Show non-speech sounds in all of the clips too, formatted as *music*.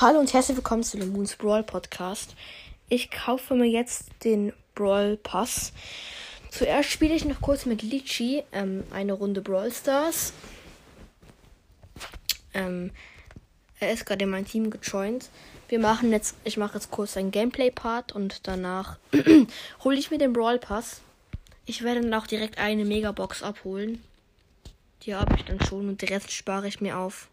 Hallo und herzlich willkommen zu dem Moons Brawl Podcast. Ich kaufe mir jetzt den Brawl Pass. Zuerst spiele ich noch kurz mit Litchi ähm, eine Runde Brawl Stars. Ähm, er ist gerade in mein Team gejoint. Wir machen jetzt, ich mache jetzt kurz ein Gameplay-Part und danach *clears throat* hole ich mir den Brawl Pass. Ich werde dann auch direkt eine Megabox abholen. Die habe ich dann schon und den Rest spare ich mir auf.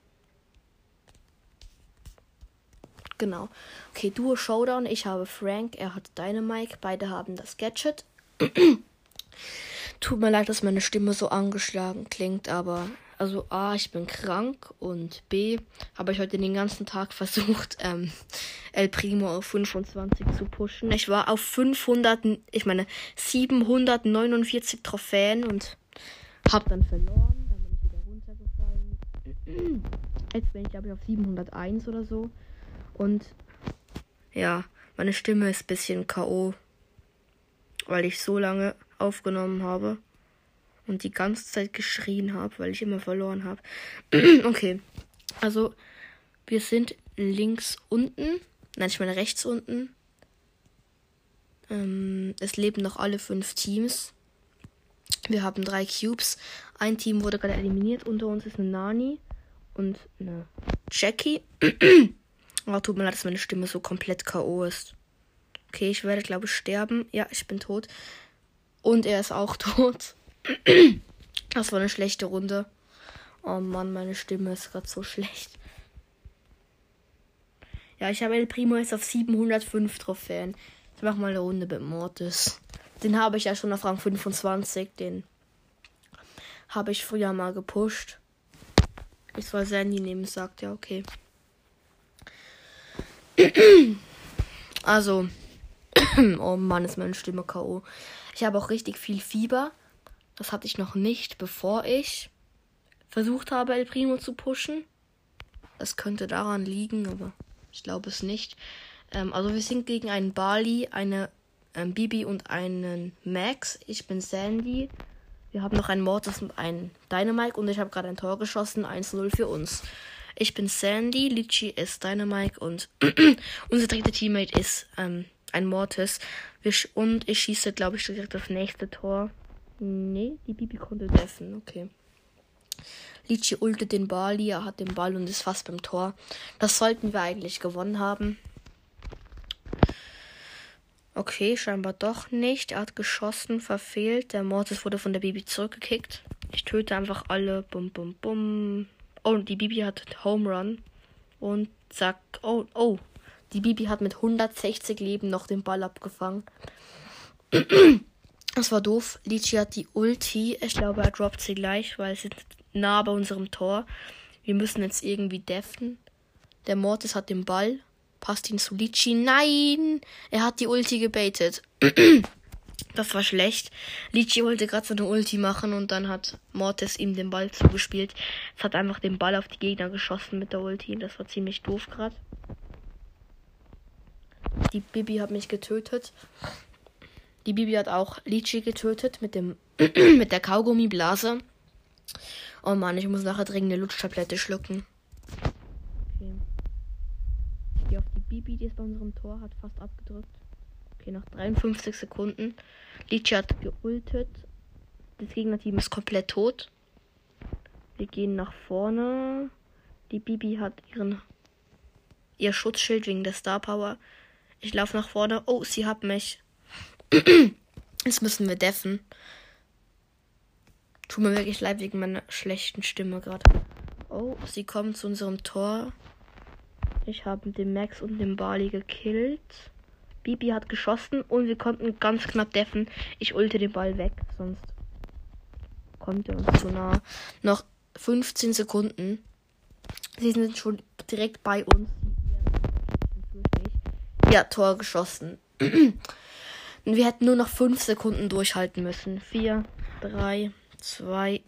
Genau. Okay, Duo Showdown. Ich habe Frank, er hat Dynamike. Beide haben das Gadget. *clears throat* Tut mir leid, dass meine Stimme so angeschlagen klingt, aber also A, ich bin krank und B, habe ich heute den ganzen Tag *laughs* versucht, ähm, El Primo auf 25 zu pushen. Ich war auf 500, ich meine 749 Trophäen und habe dann verloren. Dann bin ich wieder runtergefallen. *clears throat* Jetzt bin ich glaube ich auf 701 oder so. Und ja, meine Stimme ist ein bisschen K.O., weil ich so lange aufgenommen habe und die ganze Zeit geschrien habe, weil ich immer verloren habe. *clears throat* okay, also wir sind links unten, nein, ich meine rechts unten. Ähm, es leben noch alle fünf Teams. Wir haben drei Cubes. Ein Team wurde gerade eliminiert. Unter uns ist eine Nani und eine Jackie. *clears throat* Oh, tut mir leid, dass meine Stimme so komplett K.O. ist. Okay, ich werde, glaube ich, sterben. Ja, ich bin tot. Und er ist auch *laughs* tot. das war eine schlechte Runde. Oh Mann, meine Stimme ist gerade so schlecht. Ja, ich habe El Primo jetzt auf 705 Trophäen. Ich mache mal eine Runde mit Mortis. Den habe ich ja schon auf Rang 25. Den habe ich früher mal gepusht. Ich soll Sandy nehmen, sagt ja, okay. Also, *clears throat* oh Mann, ist meine Stimme K.O. Ich habe auch richtig viel Fieber. Das hatte ich noch nicht, bevor ich versucht habe, El Primo zu pushen. Das könnte daran liegen, aber ich glaube es nicht. Ähm, also wir sind gegen einen Bali, eine ähm, Bibi und einen Max. Ich bin Sandy. Wir haben noch einen Mortis und einen Dynamite und ich habe gerade ein Tor geschossen. 1-0 für uns. Ich bin Sandy, Litchi ist Dynamite und *clears throat* unser dritter Teammate ist ähm, ein Mortis. Und ich schieße, glaube ich, direkt das nächste Tor. Nee, die Bibi konnte deffen. Okay. Litchi ultet den Bali, er hat den Ball und ist fast beim Tor. Das sollten wir eigentlich gewonnen haben. Okay, scheinbar doch nicht. Er hat geschossen, verfehlt. Der Mortis wurde von der Bibi zurückgekickt. Ich töte einfach alle. Bum, bum, bum. Oh, die Bibi hat Home Run. Und zack. Oh, oh. Die Bibi hat mit 160 Leben noch den Ball abgefangen. *clears throat* Das war doof. Lichi hat die Ulti. Ich glaube, er droppt sie gleich, weil sie nah bei unserem Tor. Wir müssen jetzt irgendwie deffen. Der Mortis hat den Ball. Passt ihn zu Lichi. Nein! Er hat die Ulti gebaitet. *clears throat* Das war schlecht. Lichi wollte gerade so eine Ulti machen und dann hat Mortis ihm den Ball zugespielt. Es hat einfach den Ball auf die Gegner geschossen mit der Ulti. Das war ziemlich doof gerade. Die Bibi hat mich getötet. Die Bibi hat auch Lichi getötet mit dem *clears throat* mit der Kaugummiblase. Oh Mann, ich muss nachher dringend eine Lutschtablette schlucken. Okay. Ich gehe auf die Bibi, die ist bei unserem Tor, hat fast abgedrückt. Okay, nach 53 Sekunden. Lichi hat geultet. Das Gegnerteam ist komplett tot. Wir gehen nach vorne. Die Bibi hat ihren ihr Schutzschild wegen der Star Power. Ich laufe nach vorne. Oh, sie hat mich. *clears throat* Jetzt müssen wir deffen. Tut mir wirklich leid wegen meiner schlechten Stimme gerade. Oh, sie kommen zu unserem Tor. Ich habe den Max und den Bali gekillt. Bibi hat geschossen und wir konnten ganz knapp deffen. Ich ulte den Ball weg, sonst kommt er uns zu nah. Noch 15 Sekunden. Sie sind schon direkt bei uns. Ja, Tor geschossen. *clears throat* wir hätten nur noch 5 Sekunden durchhalten müssen. 4, 3, 2,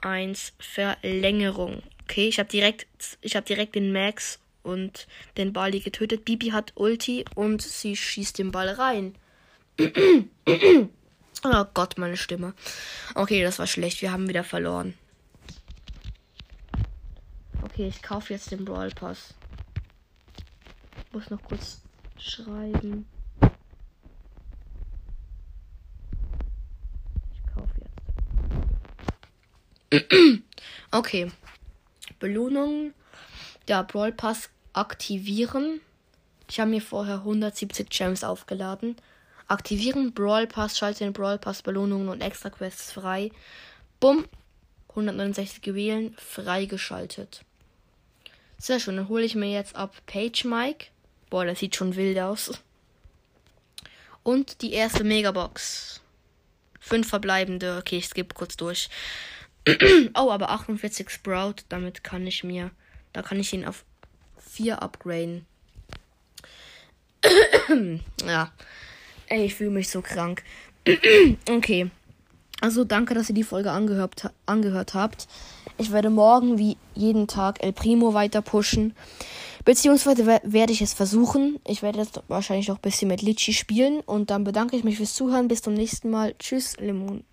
1, Verlängerung. Okay, ich habe direkt, ich habe direkt den Max und den Bali getötet. Bibi hat Ulti und sie schießt den Ball rein. *clears throat* oh Gott, meine Stimme. Okay, das war schlecht. Wir haben wieder verloren. Okay, ich kaufe jetzt den Brawl Pass. muss noch kurz schreiben. Ich kaufe jetzt. *clears throat* okay. Belohnung. Der Brawl Pass aktivieren. Ich habe mir vorher 170 Gems aufgeladen. Aktivieren Brawl Pass, schalte den Brawl Pass Belohnungen und Extra Quests frei. Bumm. 169 wählen, freigeschaltet. Sehr schön, dann hole ich mir jetzt ab Page Mike. Boah, das sieht schon wild aus. Und die erste Megabox. Fünf verbleibende. Okay, ich skippe kurz durch. *clears throat* oh, aber 48 Sprout. Damit kann ich mir. Da kann ich ihn auf 4 upgraden. *clears throat* ja. Ey, ich fühle mich so krank. *clears throat* okay. Also danke, dass ihr die Folge angehört, angehört habt. Ich werde morgen wie jeden Tag El Primo weiter pushen. Beziehungsweise werde ich es versuchen. Ich werde jetzt wahrscheinlich auch ein bisschen mit Litchi spielen. Und dann bedanke ich mich fürs Zuhören. Bis zum nächsten Mal. Tschüss, Lemon.